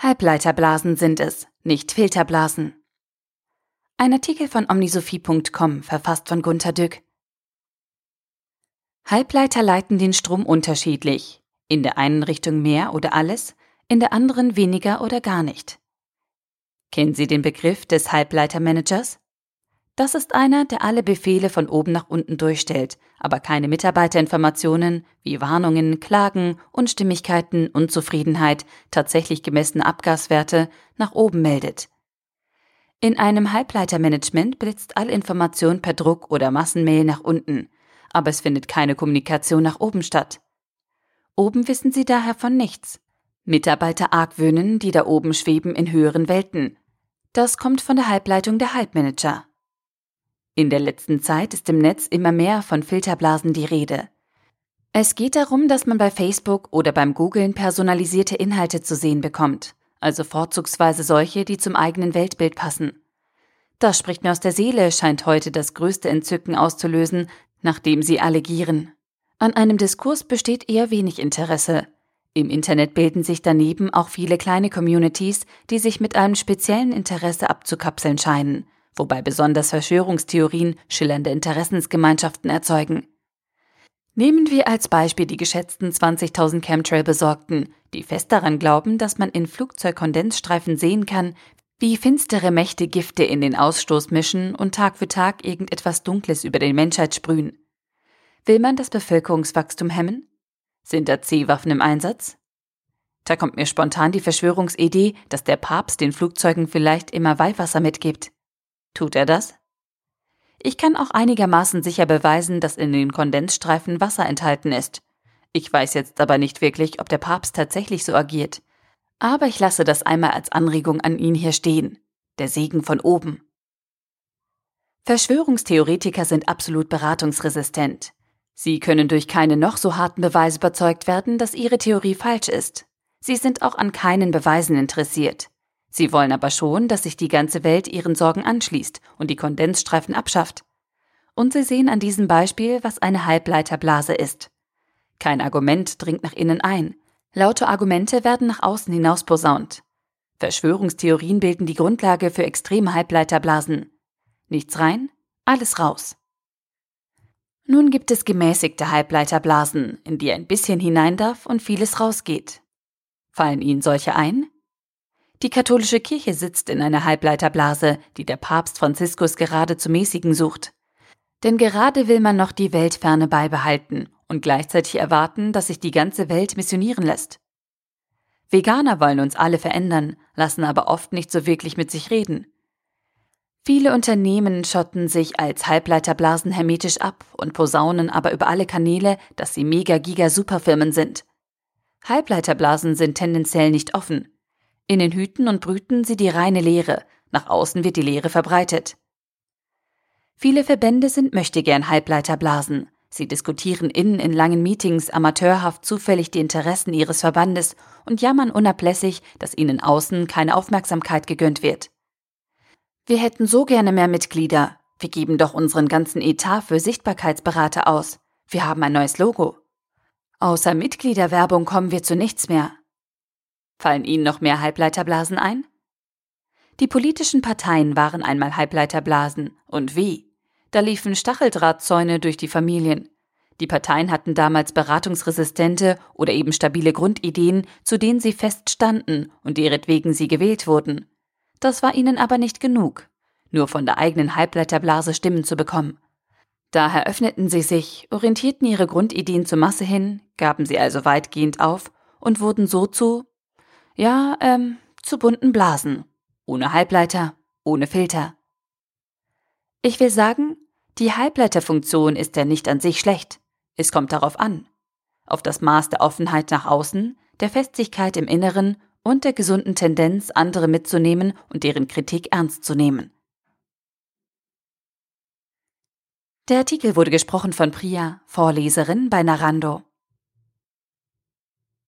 Halbleiterblasen sind es, nicht Filterblasen. Ein Artikel von omnisophie.com, verfasst von Gunter Dück. Halbleiter leiten den Strom unterschiedlich. In der einen Richtung mehr oder alles, in der anderen weniger oder gar nicht. Kennen Sie den Begriff des Halbleitermanagers? Das ist einer, der alle Befehle von oben nach unten durchstellt, aber keine Mitarbeiterinformationen wie Warnungen, Klagen, Unstimmigkeiten, Unzufriedenheit, tatsächlich gemessene Abgaswerte nach oben meldet. In einem Halbleitermanagement blitzt alle Information per Druck oder Massenmail nach unten, aber es findet keine Kommunikation nach oben statt. Oben wissen Sie daher von nichts. Mitarbeiter argwöhnen, die da oben schweben in höheren Welten. Das kommt von der Halbleitung der Halbmanager. In der letzten Zeit ist im Netz immer mehr von Filterblasen die Rede. Es geht darum, dass man bei Facebook oder beim Googlen personalisierte Inhalte zu sehen bekommt, also vorzugsweise solche, die zum eigenen Weltbild passen. Das spricht mir aus der Seele, scheint heute das größte Entzücken auszulösen, nachdem sie alle gieren. An einem Diskurs besteht eher wenig Interesse. Im Internet bilden sich daneben auch viele kleine Communities, die sich mit einem speziellen Interesse abzukapseln scheinen – wobei besonders Verschwörungstheorien schillernde Interessensgemeinschaften erzeugen. Nehmen wir als Beispiel die geschätzten 20.000 Chemtrail-Besorgten, die fest daran glauben, dass man in Flugzeugkondensstreifen sehen kann, wie finstere Mächte Gifte in den Ausstoß mischen und Tag für Tag irgendetwas Dunkles über die Menschheit sprühen. Will man das Bevölkerungswachstum hemmen? Sind da C-Waffen im Einsatz? Da kommt mir spontan die Verschwörungsidee, dass der Papst den Flugzeugen vielleicht immer Weihwasser mitgibt. Tut er das? Ich kann auch einigermaßen sicher beweisen, dass in den Kondensstreifen Wasser enthalten ist. Ich weiß jetzt aber nicht wirklich, ob der Papst tatsächlich so agiert. Aber ich lasse das einmal als Anregung an ihn hier stehen. Der Segen von oben. Verschwörungstheoretiker sind absolut beratungsresistent. Sie können durch keine noch so harten Beweise überzeugt werden, dass ihre Theorie falsch ist. Sie sind auch an keinen Beweisen interessiert. Sie wollen aber schon, dass sich die ganze Welt ihren Sorgen anschließt und die Kondensstreifen abschafft. Und Sie sehen an diesem Beispiel, was eine Halbleiterblase ist. Kein Argument dringt nach innen ein. Laute Argumente werden nach außen hinaus posaunt. Verschwörungstheorien bilden die Grundlage für extreme Halbleiterblasen. Nichts rein, alles raus. Nun gibt es gemäßigte Halbleiterblasen, in die ein bisschen hinein darf und vieles rausgeht. Fallen Ihnen solche ein? Die katholische Kirche sitzt in einer Halbleiterblase, die der Papst Franziskus gerade zu mäßigen sucht. Denn gerade will man noch die Weltferne beibehalten und gleichzeitig erwarten, dass sich die ganze Welt missionieren lässt. Veganer wollen uns alle verändern, lassen aber oft nicht so wirklich mit sich reden. Viele Unternehmen schotten sich als Halbleiterblasen hermetisch ab und posaunen aber über alle Kanäle, dass sie mega-giga-Superfirmen sind. Halbleiterblasen sind tendenziell nicht offen. In den Hüten und Brüten sie die reine Lehre, nach außen wird die Lehre verbreitet. Viele Verbände sind möchtegern Halbleiterblasen. Sie diskutieren innen in langen Meetings amateurhaft zufällig die Interessen ihres Verbandes und jammern unablässig, dass ihnen außen keine Aufmerksamkeit gegönnt wird. Wir hätten so gerne mehr Mitglieder. Wir geben doch unseren ganzen Etat für Sichtbarkeitsberater aus. Wir haben ein neues Logo. Außer Mitgliederwerbung kommen wir zu nichts mehr. Fallen Ihnen noch mehr Halbleiterblasen ein? Die politischen Parteien waren einmal Halbleiterblasen. Und wie? Da liefen Stacheldrahtzäune durch die Familien. Die Parteien hatten damals beratungsresistente oder eben stabile Grundideen, zu denen sie feststanden und deretwegen sie gewählt wurden. Das war ihnen aber nicht genug, nur von der eigenen Halbleiterblase Stimmen zu bekommen. Daher öffneten sie sich, orientierten ihre Grundideen zur Masse hin, gaben sie also weitgehend auf und wurden so zu ja, ähm, zu bunten Blasen. Ohne Halbleiter, ohne Filter. Ich will sagen, die Halbleiterfunktion ist ja nicht an sich schlecht. Es kommt darauf an. Auf das Maß der Offenheit nach außen, der Festigkeit im Inneren und der gesunden Tendenz, andere mitzunehmen und deren Kritik ernst zu nehmen. Der Artikel wurde gesprochen von Priya, Vorleserin bei Narando.